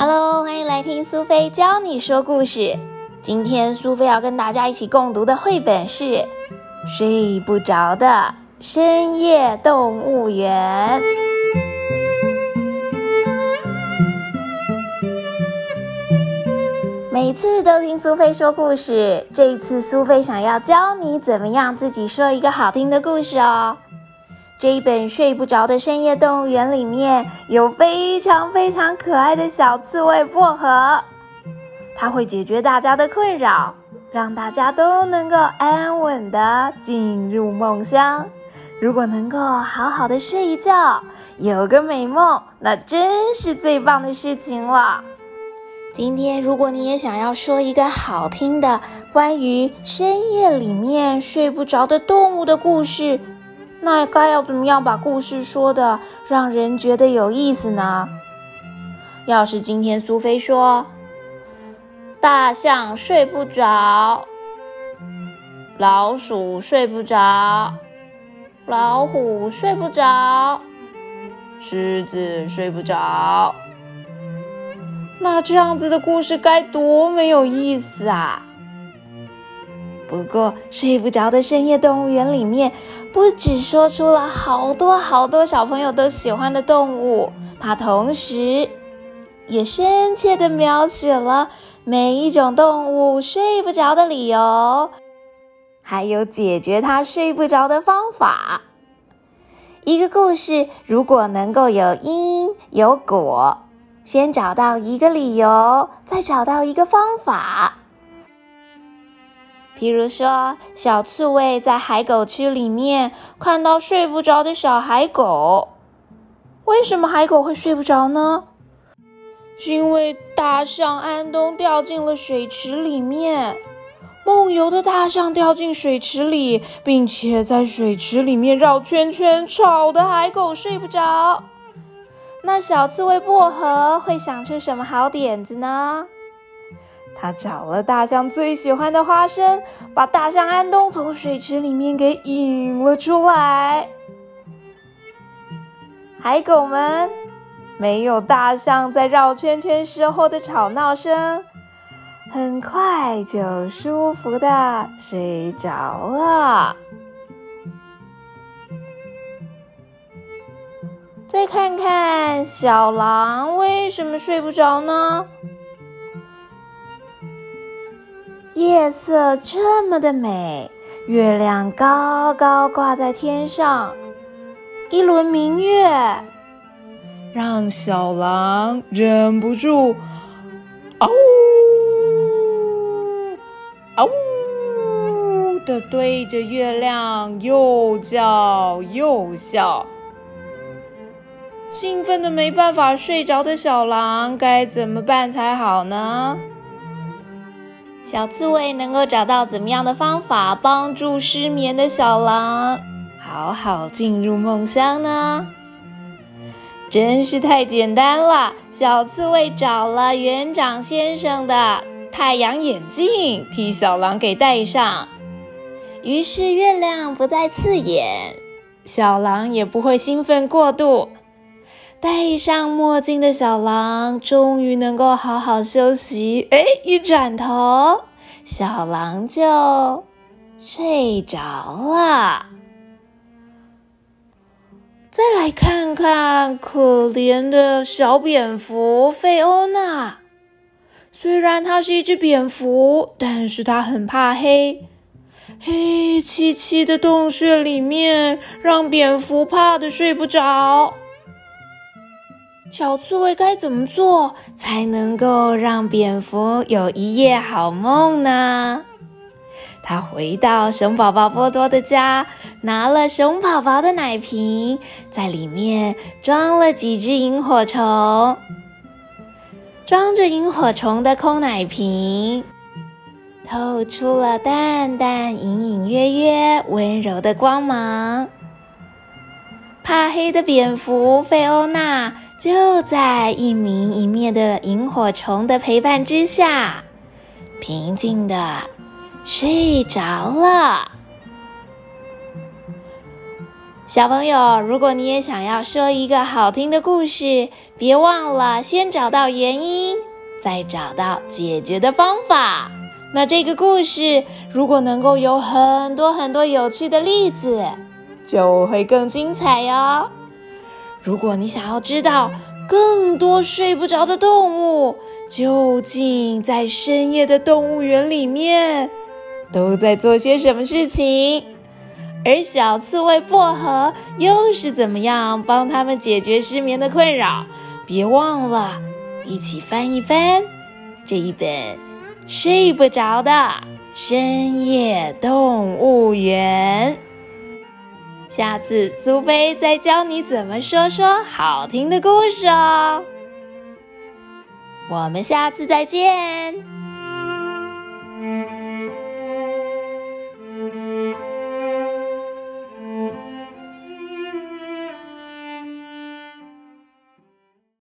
Hello，欢迎来听苏菲教你说故事。今天苏菲要跟大家一起共读的绘本是《睡不着的深夜动物园》。每次都听苏菲说故事，这一次苏菲想要教你怎么样自己说一个好听的故事哦。这一本睡不着的深夜动物园里面有非常非常可爱的小刺猬薄荷，它会解决大家的困扰，让大家都能够安稳的进入梦乡。如果能够好好的睡一觉，有个美梦，那真是最棒的事情了。今天，如果你也想要说一个好听的关于深夜里面睡不着的动物的故事。那该要怎么样把故事说的让人觉得有意思呢？要是今天苏菲说，大象睡不着，老鼠睡不着，老虎睡不着，狮子睡不着，那这样子的故事该多没有意思啊！不过，睡不着的深夜动物园里面，不只说出了好多好多小朋友都喜欢的动物，它同时也深切的描写了每一种动物睡不着的理由，还有解决它睡不着的方法。一个故事如果能够有因有果，先找到一个理由，再找到一个方法。比如说，小刺猬在海狗区里面看到睡不着的小海狗。为什么海狗会睡不着呢？是因为大象安东掉进了水池里面。梦游的大象掉进水池里，并且在水池里面绕圈圈，吵得海狗睡不着。那小刺猬薄荷会想出什么好点子呢？他找了大象最喜欢的花生，把大象安东从水池里面给引了出来。海狗们没有大象在绕圈圈时候的吵闹声，很快就舒服的睡着了。再看看小狼为什么睡不着呢？夜色这么的美，月亮高高挂在天上，一轮明月让小狼忍不住“嗷呜嗷呜”的对着月亮又叫又笑。兴奋的没办法睡着的小狼该怎么办才好呢？小刺猬能够找到怎么样的方法帮助失眠的小狼好好进入梦乡呢？真是太简单了！小刺猬找了园长先生的太阳眼镜，替小狼给戴上，于是月亮不再刺眼，小狼也不会兴奋过度。戴上墨镜的小狼终于能够好好休息。哎，一转头，小狼就睡着了。再来看看可怜的小蝙蝠费欧娜，虽然它是一只蝙蝠，但是它很怕黑。黑漆漆的洞穴里面，让蝙蝠怕的睡不着。小刺猬该怎么做才能够让蝙蝠有一夜好梦呢？他回到熊宝宝波多的家，拿了熊宝宝的奶瓶，在里面装了几只萤火虫。装着萤火虫的空奶瓶，透出了淡淡、隐隐约约、温柔的光芒。怕黑的蝙蝠费欧娜。就在一明一灭的萤火虫的陪伴之下，平静的睡着了。小朋友，如果你也想要说一个好听的故事，别忘了先找到原因，再找到解决的方法。那这个故事如果能够有很多很多有趣的例子，就会更精彩哟。如果你想要知道更多睡不着的动物究竟在深夜的动物园里面都在做些什么事情，而小刺猬薄荷又是怎么样帮他们解决失眠的困扰，别忘了一起翻一翻这一本。睡不着的深夜动物园，下次苏菲再教你怎么说说好听的故事哦。我们下次再见。